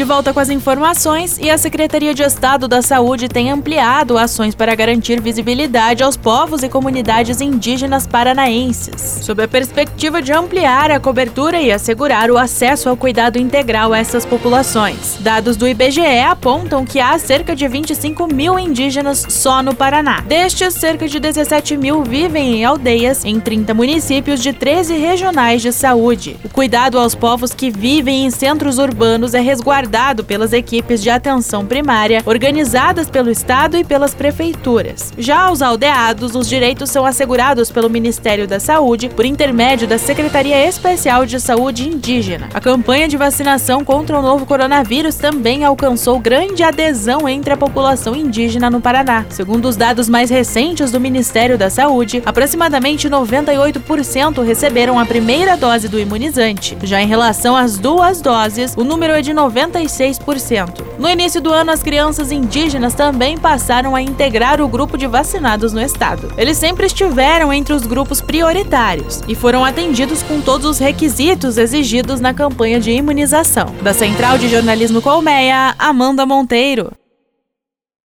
De volta com as informações, e a Secretaria de Estado da Saúde tem ampliado ações para garantir visibilidade aos povos e comunidades indígenas paranaenses, sob a perspectiva de ampliar a cobertura e assegurar o acesso ao cuidado integral a essas populações. Dados do IBGE apontam que há cerca de 25 mil indígenas só no Paraná. Destes, cerca de 17 mil vivem em aldeias em 30 municípios de 13 regionais de saúde. O cuidado aos povos que vivem em centros urbanos é resguardado pelas equipes de atenção primária, organizadas pelo Estado e pelas prefeituras. Já aos aldeados, os direitos são assegurados pelo Ministério da Saúde por intermédio da Secretaria Especial de Saúde Indígena. A campanha de vacinação contra o novo coronavírus também alcançou grande adesão entre a população indígena no Paraná. Segundo os dados mais recentes do Ministério da Saúde, aproximadamente 98% receberam a primeira dose do imunizante. Já em relação às duas doses, o número é de 96%. No início do ano, as crianças indígenas também passaram a integrar o grupo de vacinados no estado. Eles sempre estiveram entre os grupos prioritários e foram atendidos com todos os requisitos exigidos na campanha de imunização. Da Central de Jornalismo Colmeia, Amanda Monteiro.